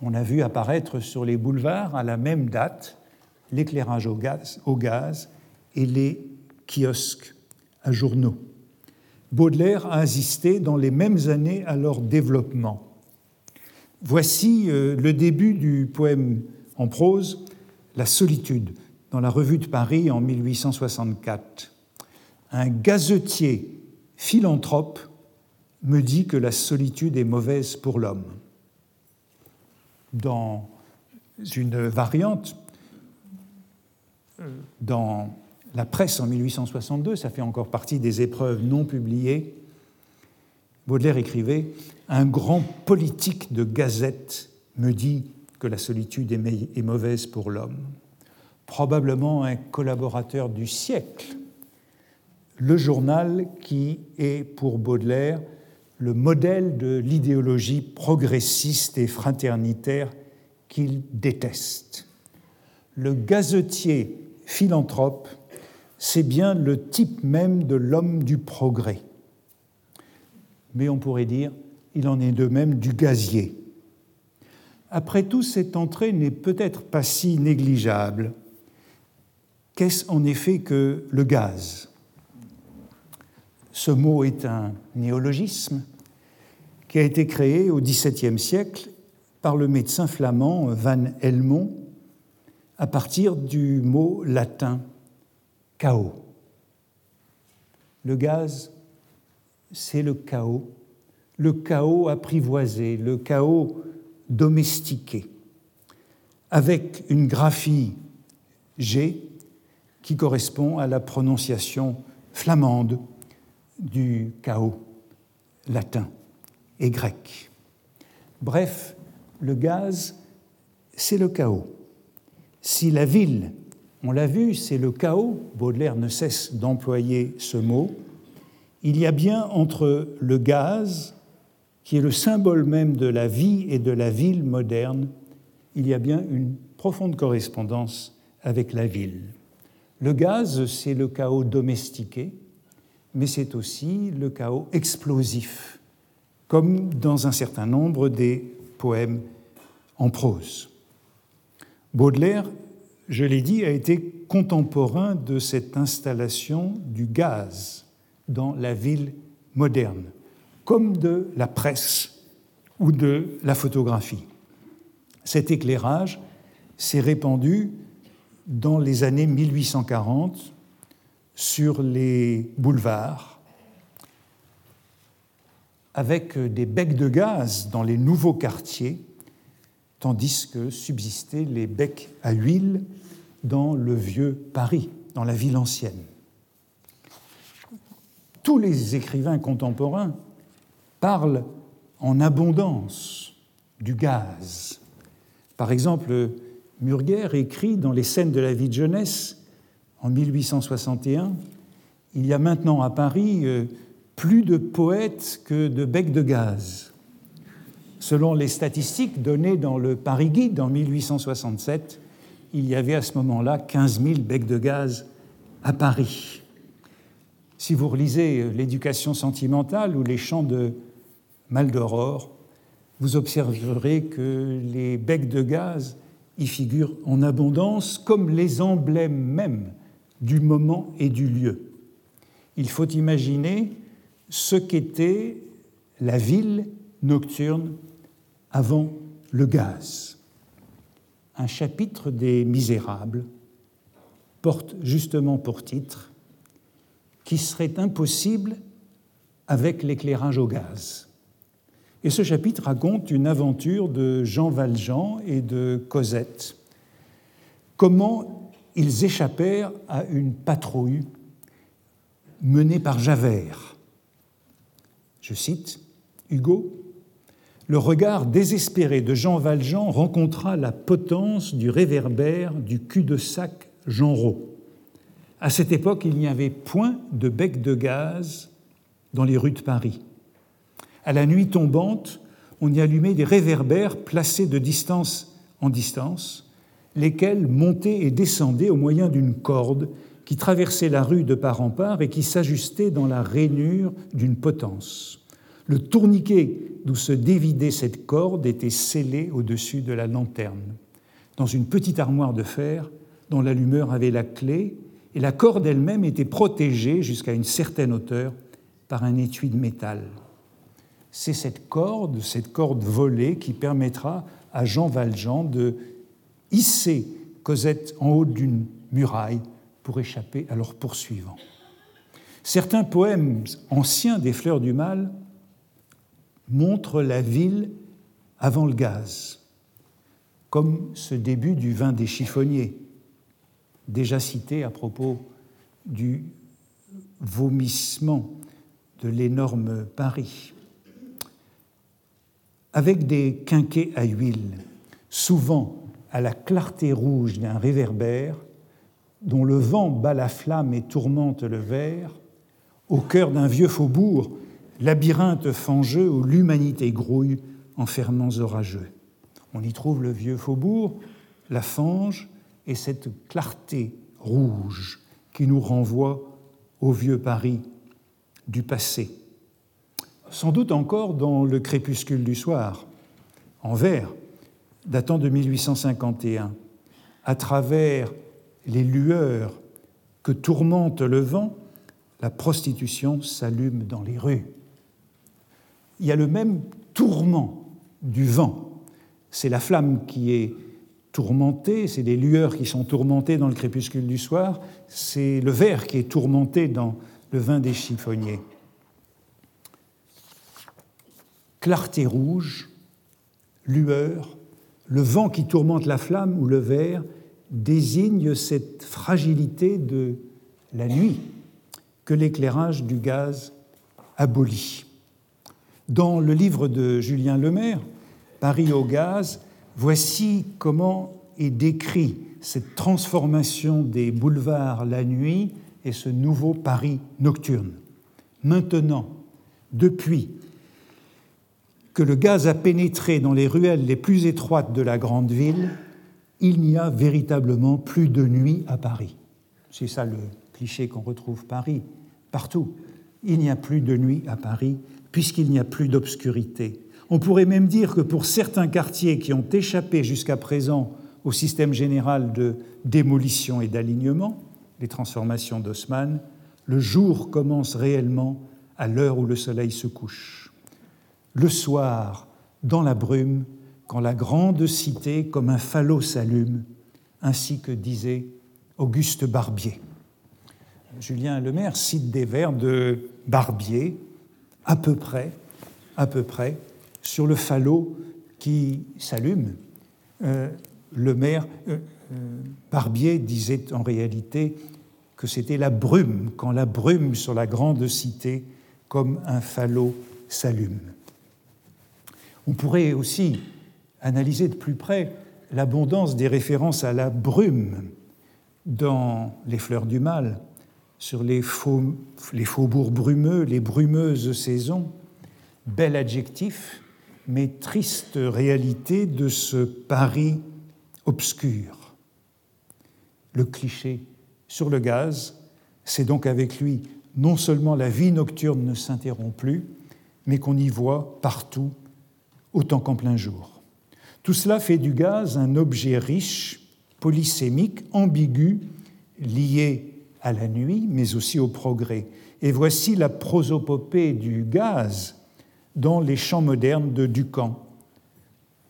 On a vu apparaître sur les boulevards à la même date l'éclairage au gaz, et les kiosques à journaux. Baudelaire a assisté dans les mêmes années à leur développement. Voici euh, le début du poème en prose La solitude dans la Revue de Paris en 1864 un gazetier philanthrope me dit que la solitude est mauvaise pour l'homme. Dans une variante, dans la presse en 1862, ça fait encore partie des épreuves non publiées, Baudelaire écrivait Un grand politique de gazette me dit que la solitude est mauvaise pour l'homme. Probablement un collaborateur du siècle le journal qui est pour Baudelaire le modèle de l'idéologie progressiste et fraternitaire qu'il déteste. Le gazetier philanthrope, c'est bien le type même de l'homme du progrès. Mais on pourrait dire, il en est de même du gazier. Après tout, cette entrée n'est peut-être pas si négligeable. Qu'est-ce en effet que le gaz? Ce mot est un néologisme qui a été créé au XVIIe siècle par le médecin flamand Van Helmont à partir du mot latin chaos. Le gaz, c'est le chaos, le chaos apprivoisé, le chaos domestiqué, avec une graphie G qui correspond à la prononciation flamande du chaos latin et grec. Bref, le gaz, c'est le chaos. Si la ville, on l'a vu, c'est le chaos, Baudelaire ne cesse d'employer ce mot, il y a bien entre le gaz, qui est le symbole même de la vie et de la ville moderne, il y a bien une profonde correspondance avec la ville. Le gaz, c'est le chaos domestiqué, mais c'est aussi le chaos explosif, comme dans un certain nombre des poèmes en prose. Baudelaire, je l'ai dit, a été contemporain de cette installation du gaz dans la ville moderne, comme de la presse ou de la photographie. Cet éclairage s'est répandu dans les années 1840 sur les boulevards, avec des becs de gaz dans les nouveaux quartiers, tandis que subsistaient les becs à huile dans le vieux Paris, dans la ville ancienne. Tous les écrivains contemporains parlent en abondance du gaz. Par exemple, Murger écrit dans Les scènes de la vie de jeunesse en 1861 Il y a maintenant à Paris euh, plus de poètes que de becs de gaz. Selon les statistiques données dans le Paris Guide en 1867, il y avait à ce moment-là 15 000 becs de gaz à Paris. Si vous relisez euh, L'éducation sentimentale ou les chants de Maldoror, vous observerez que les becs de gaz y figurent en abondance comme les emblèmes mêmes du moment et du lieu. Il faut imaginer ce qu'était la ville nocturne avant le gaz. Un chapitre des Misérables porte justement pour titre qui serait impossible avec l'éclairage au gaz? Et ce chapitre raconte une aventure de Jean Valjean et de Cosette. Comment ils échappèrent à une patrouille menée par Javert. Je cite Hugo Le regard désespéré de Jean Valjean rencontra la potence du réverbère du cul-de-sac Genrot. À cette époque, il n'y avait point de bec de gaz dans les rues de Paris. À la nuit tombante, on y allumait des réverbères placés de distance en distance, lesquels montaient et descendaient au moyen d'une corde qui traversait la rue de part en part et qui s'ajustait dans la rainure d'une potence. Le tourniquet d'où se dévidait cette corde était scellé au-dessus de la lanterne, dans une petite armoire de fer dont l'allumeur avait la clé, et la corde elle-même était protégée jusqu'à une certaine hauteur par un étui de métal c'est cette corde, cette corde volée qui permettra à Jean Valjean de hisser Cosette en haut d'une muraille pour échapper à leurs poursuivants. Certains poèmes anciens des Fleurs du Mal montrent la ville avant le gaz, comme ce début du vin des chiffonniers, déjà cité à propos du vomissement de l'énorme Paris avec des quinquets à huile, souvent à la clarté rouge d'un réverbère, dont le vent bat la flamme et tourmente le verre, au cœur d'un vieux faubourg, labyrinthe fangeux où l'humanité grouille en ferments orageux. On y trouve le vieux faubourg, la fange et cette clarté rouge qui nous renvoie au vieux Paris du passé sans doute encore dans Le crépuscule du soir, en vers, datant de 1851, à travers les lueurs que tourmente le vent, la prostitution s'allume dans les rues. Il y a le même tourment du vent. C'est la flamme qui est tourmentée, c'est les lueurs qui sont tourmentées dans le crépuscule du soir, c'est le verre qui est tourmenté dans le vin des chiffonniers. Clarté rouge, lueur, le vent qui tourmente la flamme ou le verre désigne cette fragilité de la nuit que l'éclairage du gaz abolit. Dans le livre de Julien Lemaire, Paris au gaz, voici comment est décrit cette transformation des boulevards la nuit et ce nouveau Paris nocturne. Maintenant, depuis que le gaz a pénétré dans les ruelles les plus étroites de la grande ville, il n'y a véritablement plus de nuit à Paris. C'est ça le cliché qu'on retrouve Paris, partout. Il n'y a plus de nuit à Paris puisqu'il n'y a plus d'obscurité. On pourrait même dire que pour certains quartiers qui ont échappé jusqu'à présent au système général de démolition et d'alignement, les transformations d'Haussmann, le jour commence réellement à l'heure où le soleil se couche. Le soir, dans la brume, quand la grande cité comme un falot s'allume, ainsi que disait Auguste Barbier. Julien Lemaire cite des vers de Barbier, à peu près, à peu près, sur le falot qui s'allume. Euh, le maire euh, euh, Barbier disait en réalité que c'était la brume, quand la brume sur la grande cité, comme un falot, s'allume. On pourrait aussi analyser de plus près l'abondance des références à la brume dans Les Fleurs du Mal, sur les, faubourgs brumeux, les brumeuses saisons, bel adjectif, mais triste réalité de ce Paris obscur. Le cliché sur le gaz, c'est donc avec lui non seulement la vie nocturne ne s'interrompt plus, mais qu'on y voit partout autant qu'en plein jour. Tout cela fait du gaz un objet riche, polysémique, ambigu, lié à la nuit, mais aussi au progrès. Et voici la prosopopée du gaz dans les chants modernes de Ducamp.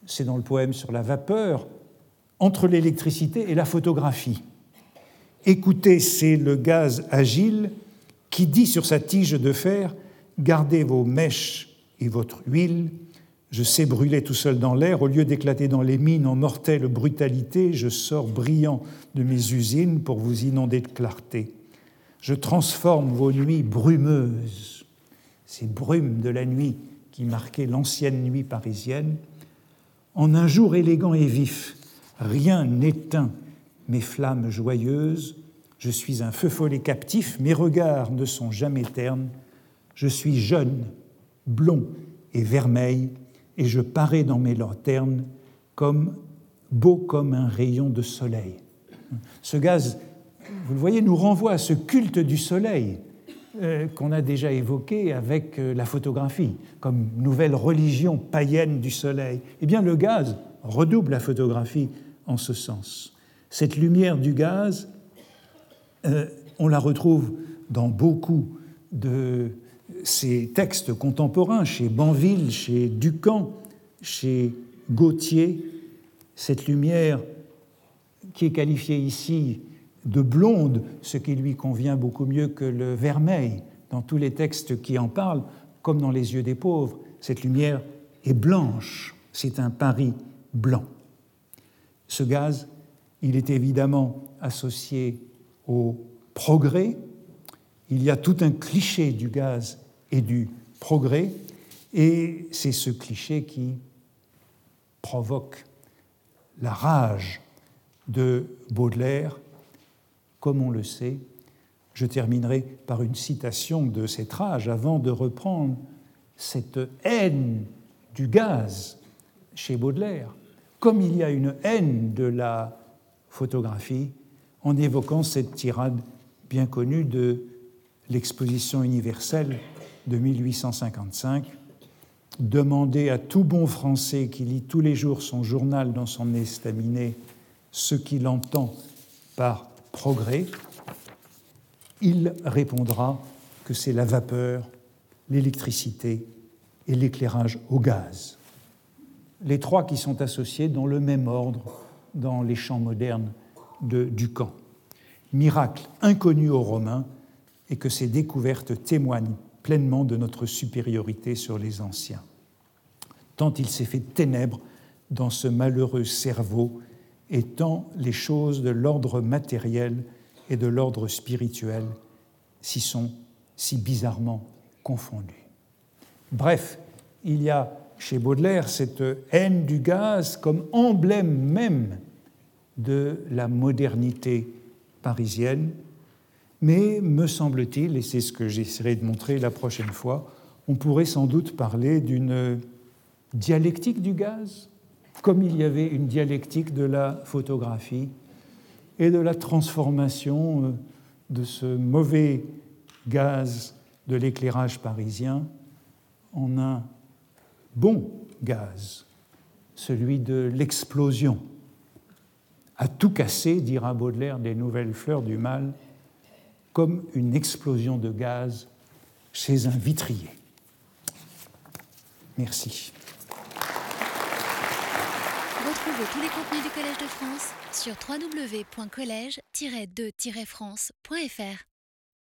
C'est dans le poème sur la vapeur, entre l'électricité et la photographie. Écoutez, c'est le gaz agile qui dit sur sa tige de fer Gardez vos mèches et votre huile. Je sais brûler tout seul dans l'air. Au lieu d'éclater dans les mines en mortelle brutalité, je sors brillant de mes usines pour vous inonder de clarté. Je transforme vos nuits brumeuses, ces brumes de la nuit qui marquaient l'ancienne nuit parisienne, en un jour élégant et vif. Rien n'éteint mes flammes joyeuses. Je suis un feu follet captif, mes regards ne sont jamais ternes. Je suis jeune, blond et vermeil et je parais dans mes lanternes comme beau comme un rayon de soleil. Ce gaz, vous le voyez, nous renvoie à ce culte du soleil euh, qu'on a déjà évoqué avec euh, la photographie, comme nouvelle religion païenne du soleil. Eh bien, le gaz redouble la photographie en ce sens. Cette lumière du gaz, euh, on la retrouve dans beaucoup de ces textes contemporains, chez Banville, chez Ducamp, chez Gautier, cette lumière qui est qualifiée ici de blonde, ce qui lui convient beaucoup mieux que le vermeil dans tous les textes qui en parlent, comme dans Les yeux des pauvres, cette lumière est blanche, c'est un Paris blanc. Ce gaz, il est évidemment associé au progrès, il y a tout un cliché du gaz et du progrès, et c'est ce cliché qui provoque la rage de Baudelaire, comme on le sait. Je terminerai par une citation de cette rage avant de reprendre cette haine du gaz chez Baudelaire, comme il y a une haine de la photographie, en évoquant cette tirade bien connue de l'exposition universelle de 1855, demander à tout bon Français qui lit tous les jours son journal dans son estaminet ce qu'il entend par progrès, il répondra que c'est la vapeur, l'électricité et l'éclairage au gaz. Les trois qui sont associés dans le même ordre dans les champs modernes de Ducamp. Miracle inconnu aux Romains et que ces découvertes témoignent pleinement de notre supériorité sur les anciens. Tant il s'est fait ténèbres dans ce malheureux cerveau et tant les choses de l'ordre matériel et de l'ordre spirituel s'y sont si bizarrement confondues. Bref, il y a chez Baudelaire cette haine du gaz comme emblème même de la modernité parisienne, mais me semble-t-il, et c'est ce que j'essaierai de montrer la prochaine fois, on pourrait sans doute parler d'une dialectique du gaz, comme il y avait une dialectique de la photographie et de la transformation euh, de ce mauvais gaz de l'éclairage parisien en un bon gaz, celui de l'explosion. À tout casser, dira Baudelaire des Nouvelles Fleurs du Mal, comme une explosion de gaz chez un vitrier. Merci. Retrouvez tous les contenus du Collège de France sur www.colège-2-france.fr.